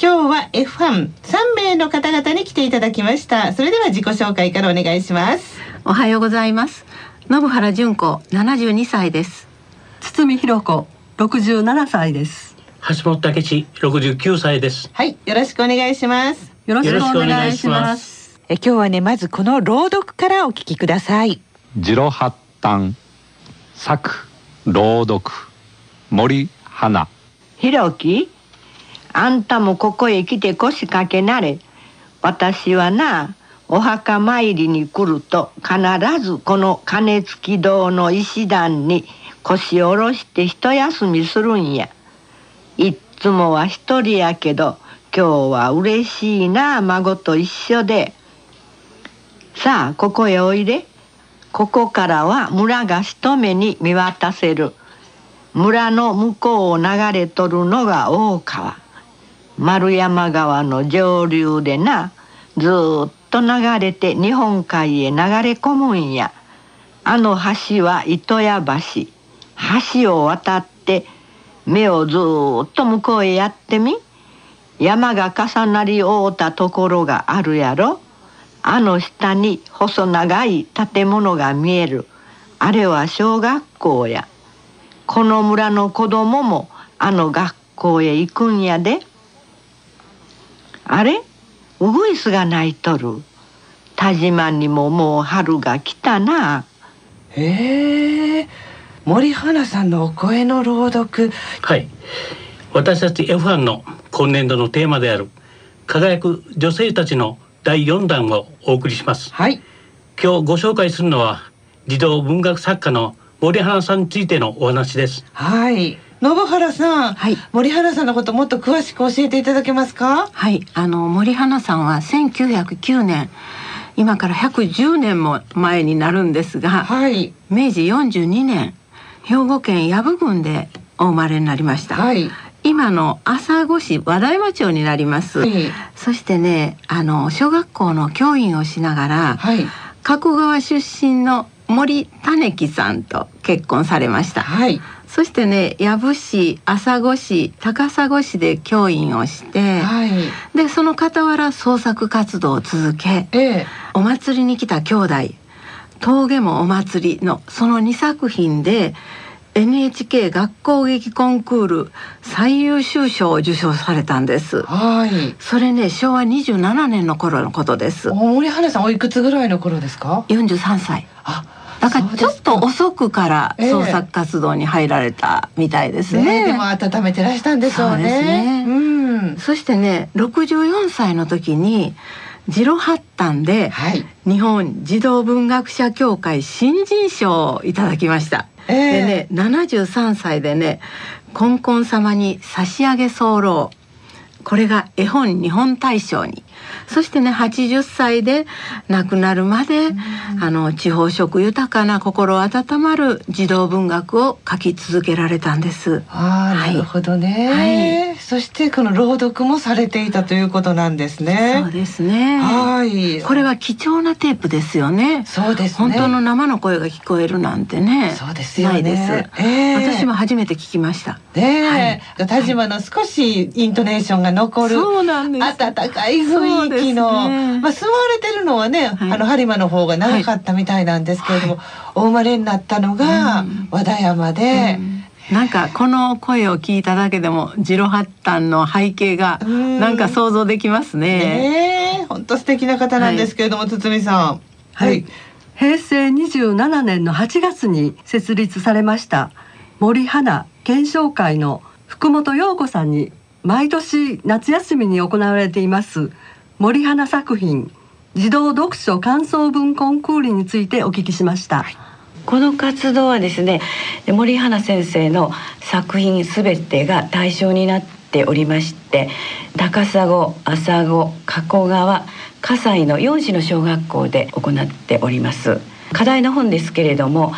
今日は F ファン3名の方々に来ていただきました。それでは自己紹介からお願いします。おはようございます。信原純子72歳です。堤弘子67歳です。橋本武史69歳です。はいよろしくお願いします。よろしくお願いします。え今日はねまずこの朗読からお聞きください。ジロハッタン作朗読森花。ひろきあんたもここへ来て腰掛けなれ。私はなお墓参りに来ると必ずこの鐘付き堂の石段に腰下ろして一休みするんや。いっつもは一人やけど今日は嬉しいな孫と一緒で。さあここへおいで。ここからは村が一目に見渡せる。村の向こうを流れとるのが大川。丸山川の上流でなずっと流れて日本海へ流れ込むんや。あの橋は糸谷橋。橋を渡って目をずっと向こうへやってみ。山が重なり合うたところがあるやろ。あの下に細長い建物が見える。あれは小学校や。この村の子供もあの学校へ行くんやで。あれ？ウグイスが鳴いとる。田島にももう春が来たな。へえ。森花さんのお声の朗読。はい。私たち F1 の今年度のテーマである輝く女性たちの第4弾をお送りします。はい。今日ご紹介するのは児童文学作家の森花さんについてのお話です。はい信原さん、はい。森原さんのこともっと詳しく教えていただけますか？はい。あの森花さんは1909年今から110年も前になるんですがはい。明治42年兵庫県藪郡でお生まれになりました、はい。今の朝来市和田山町になります、はい。そしてねあの小学校の教員をしながらはい。加古川出身の森種樹さんと結婚されました。はいそしてね藪市朝来市高砂市で教員をして、はい。でその傍ら創作活動を続けええ。お祭りに来た兄弟峠もお祭りのその2作品で NHK 学校劇コンクール最優秀賞を受賞されたんです。はい。それね昭和27年の頃のことです。お森花さんおいくつぐらいの頃ですか？43歳。あだからちょっと遅くからええ。創作活動に入られたみたいですね。ね。でも温めてらしたんでしょうそうですね。ねうん。そしてね64歳の時にジロハッタンではい。日本児童文学者協会新人賞をいただきました。ええ。でね73歳でね「コンコン様に差し上げ候」これが絵本日本大賞にそしてね80歳で亡くなるまで、あの地方色豊かな心温まる児童文学を書き続けられたんです。あなるほどね、そしてこの朗読もされていたということなんですねそうですね。はいこれは貴重なテープですよね。そうですね本当の生の声が聞こえるなんてね。そうですよねないです。ええ私も初めて聞きました。ねえ、田島の少しイントネーションが残る、そうなんです。温かい雰囲気の、ね。まあ住まわれてるのはね、はい。あの播磨の方が長かったみたいなんですけれども、お生まれになったのがうん。和田山で、うん。なんかこの声を聞いただけでもジロハッタンの背景がうん。なんか想像できますね。ねえ。本当素敵な方なんですけれども、堤さん。はい、平成27年の8月に設立されました森花検証会の福本陽子さんに毎年夏休みに行われています森花作品児童読書感想文コンクールについてお聞きしました、この活動はですね森花先生の作品すべてが対象になっておりまして高砂朝子加古川葛西の4市の小学校で行っております。課題の本ですけれども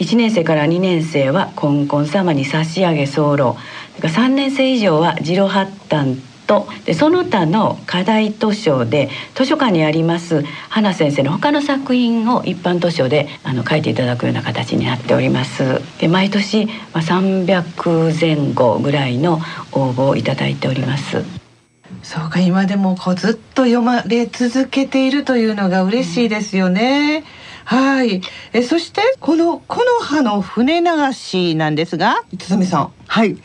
1年生から2年生は「コンコン様に差し上げ候」それから3年生以上は「ジロハッタン」と。でその他の課題図書で図書館にあります花先生の他の作品を一般図書であの書いていただくような形になっております。で毎年、まあ、300前後ぐらいの応募をいただいております。そうか今でもこうずっと読まれ続けているというのが嬉しいですよね。はい。えそしてこの木の葉の船流しなんですが堤さん。はい。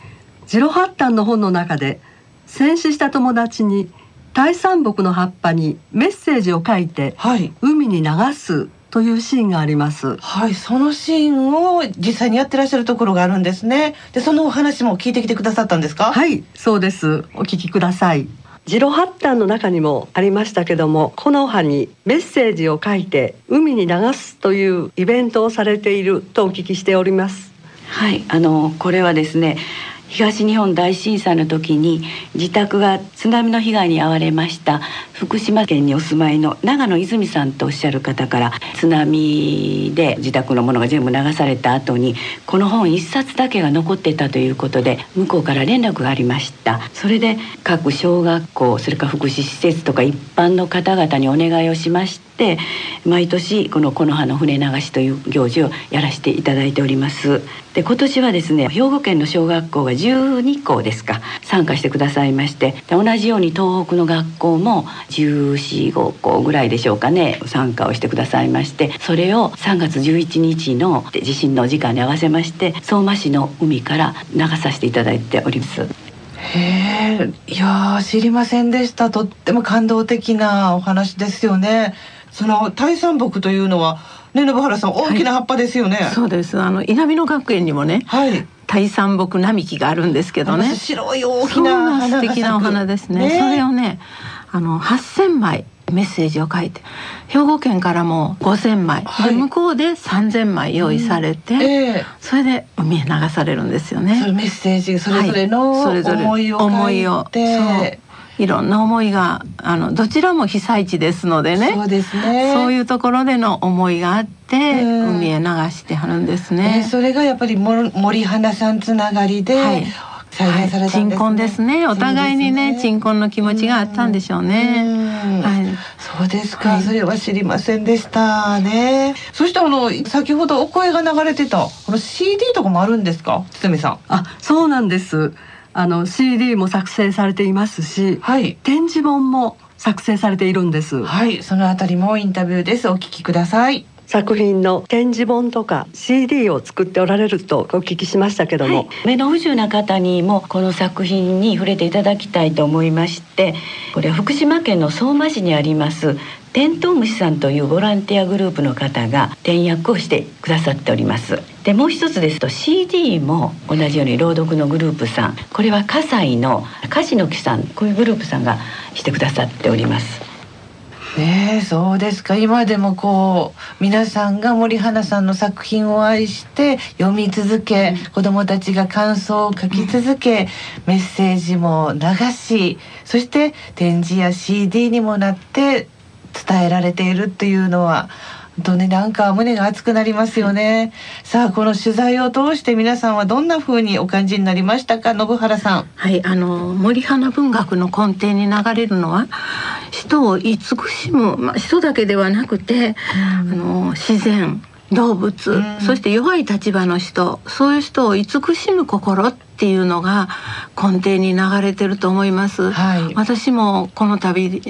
ジロハッタンの本の中で戦死した友達に大山木の葉っぱにメッセージを書いてはい。海に流すというシーンがあります。はい。そのシーンを実際にやってらっしゃるところがあるんですね。でそのお話も聞いてきてくださったんですか？はい。そうです。お聞きくださいジロハッタンの中にもありましたけども木の葉にメッセージを書いて海に流すというイベントをされているとお聞きしております。はいあのこれはですね東日本大震災の時に自宅が津波の被害に遭われました福島県にお住まいの長野泉さんとおっしゃる方から津波で自宅のものが全部流された後にこの本一冊だけが残ってたということで向こうから連絡がありました。それで各小学校それから福祉施設とか一般の方々にお願いをしましてて毎年この木の葉の船流しという行事をやらせていただいております。で今年はですね兵庫県の小学校が12校ですか参加してくださいましてで同じように東北の学校も1415校ぐらいでしょうかね参加をしてくださいましてそれを3月11日の地震の時間に合わせまして相馬市の海から流させていただいております。へえいやー知りませんでした。とっても感動的なお話ですよね。その大山木というのはね信原さん大きな葉っぱですよね。そうです。あの稲美野学園にもね、はい。大山木並木があるんですけどね。白い大きなな花素敵なお花ですね。それをね、あの8000枚メッセージを書いて、兵庫県からも5000枚、はい。で向こうで3000枚用意されて、ええ。それで海へ流されるんですよね。メッセージそれぞれのはい。それぞれ思いを書いて、思いをいろんな思いがあのどちらも被災地ですのでねそうですねそういうところでの思いがあってうん海へ流してはるんですねね。それがやっぱりも森花さんつながりではい再現されたんですね、鎮魂ですね。お互いにね、鎮魂の気持ちがあったんでしょうね。うんはい。そうですか、はいそれは知りませんでしたね。そしてあの先ほどお声が流れてたこの CD とかもあるんですか、堤さん。あそうなんですあの CD も作成されていますしはい。展示本も作成されているんですはい、そのあたりもインタビューです。お聞きください。作品の展示本とか CD を作っておられるとお聞きしましたけども、はい、目の不自由な方にもこの作品に触れていただきたいと思いましてこれは福島県の相馬市にありますテントウムシさんというボランティアグループの方が転訳をしてくださっております。でもう一つですと CD も同じように朗読のグループさん。これは葛西の梶野木さんこういうグループさんがしてくださっております。ねえ、そうですか。今でもこう皆さんが森花さんの作品を愛して読み続け、子どもたちが感想を書き続け、メッセージも流し、そして展示や CD にもなって伝えられているっていうのは。本当になんか胸が熱くなりますよね。さあこの取材を通して皆さんはどんな風にお感じになりましたか、信原さん。はい、あの森花文学の根底に流れるのは人を慈しむ、まあ、人だけではなくて、あの自然動物、うんそして弱い立場の人そういう人を慈しむ心っていうのが根底に流れてると思います。はい私もこの度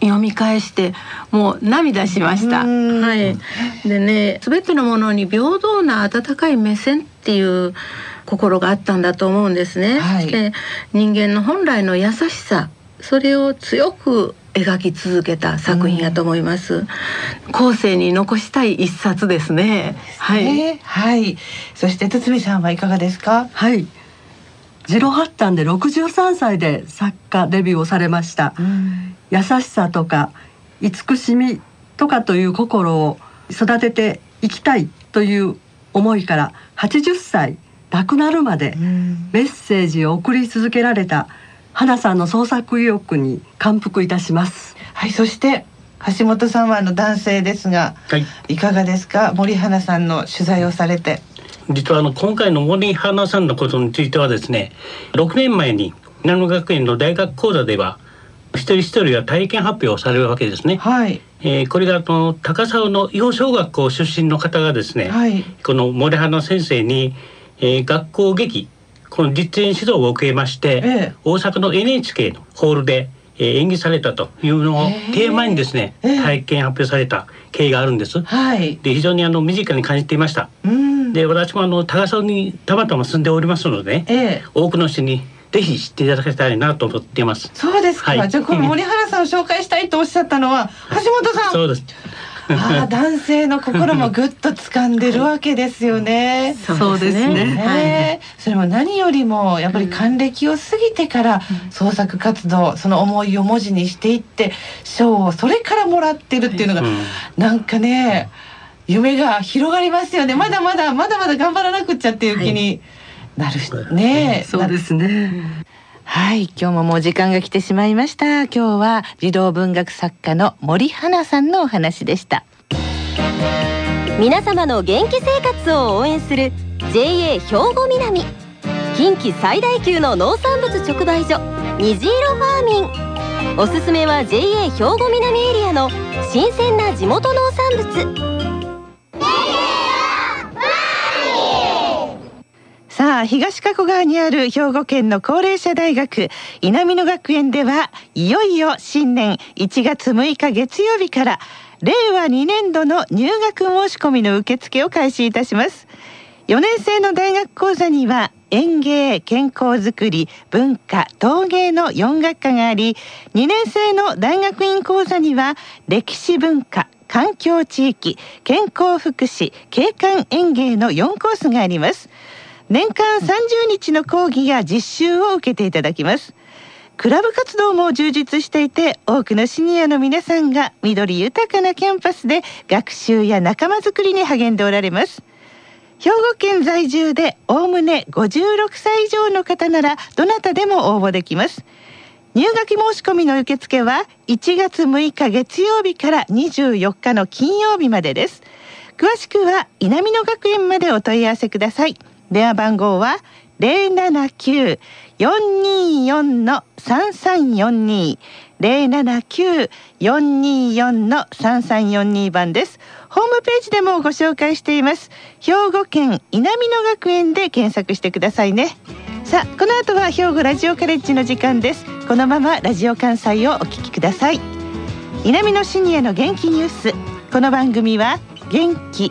読み返してもう涙しました。うんはい。でね、すべてのものに平等な温かい目線っていう心があったんだと思うんですね。はいで人間の本来の優しさそれを強く描き続けた作品やと思います。後世に残したい一冊ですね。はい。ねはい。そして堤さんはいかがですか？はいジロハッタンで63歳で作家デビューをされました優しさとか慈しみとかという心を育てていきたいという思いから80歳亡くなるまでメッセージを送り続けられた花さんの創作意欲に感服いたしますはい。そして橋本さんはあの男性ですが、はいいかがですか？森花さんの取材をされて。実はあの今回の森花さんのことについてはですね6年前に南野学園の大学講座では一人一人が体験発表をされるわけですね。はい。えーこれがあの高砂の囲碁小学校出身の方がですね、はい。この森花先生に、えー学校劇この実演指導を受けまして、ええ大阪の NHK のホールで、えー演技されたというのをテーマにですね、ええ体験発表された経緯があるんです。はい。で非常にあの身近に感じていました。うん。で私もあの高砂にたまたま住んでおりますので。多くの人にぜひ知っていただきたいなと思っています。そうですか。はいじゃあこの森花さんを紹介したいとおっしゃったのは橋本さん。そうです。ああ男性の心もぐっと掴んでるわけですよね。そうですね。ね。えそれも何よりもやっぱり還暦を過ぎてから創作活動その思いを文字にしていって賞をそれからもらってるっていうのがうん。なんかね夢が広がりますよね。まだまだまだまだ頑張らなくっちゃっていう気になるしね。そうですねはい、今日ももう時間が来てしまいました。今日は児童文学作家の森花さんのお話でした。皆様の元気生活を応援する JA 兵庫南近畿最大級の農産物直売所虹色ファーミンおすすめは JA 兵庫南エリアの新鮮な地元農産物さあ東加古川にある兵庫県の高齢者大学稲美野学園ではいよいよ新年1月6日月曜日から令和2年度の入学申し込みの受付を開始いたします。4年生の大学講座には園芸健康づくり文化陶芸の4学科があり2年生の大学院講座には歴史文化環境地域健康福祉景観園芸の4コースがあります。年間30日の講義や実習を受けていただきます。クラブ活動も充実していて多くのシニアの皆さんが緑豊かなキャンパスで学習や仲間づくりに励んでおられます。兵庫県在住でおおむね56歳以上の方ならどなたでも応募できます。入学申し込みの受付は1月6日月曜日から24日の金曜日までです。詳しくは稲美野学園までお問い合わせください。電話番号は079-424の3342 079-424の3342番です。ホームページでもご紹介しています。兵庫県稲美野学園で検索してくださいね。さあこの後は兵庫ラジオカレッジの時間です。このままラジオ関西をお聞きください。南のシニアの元気ニュース。この番組は元気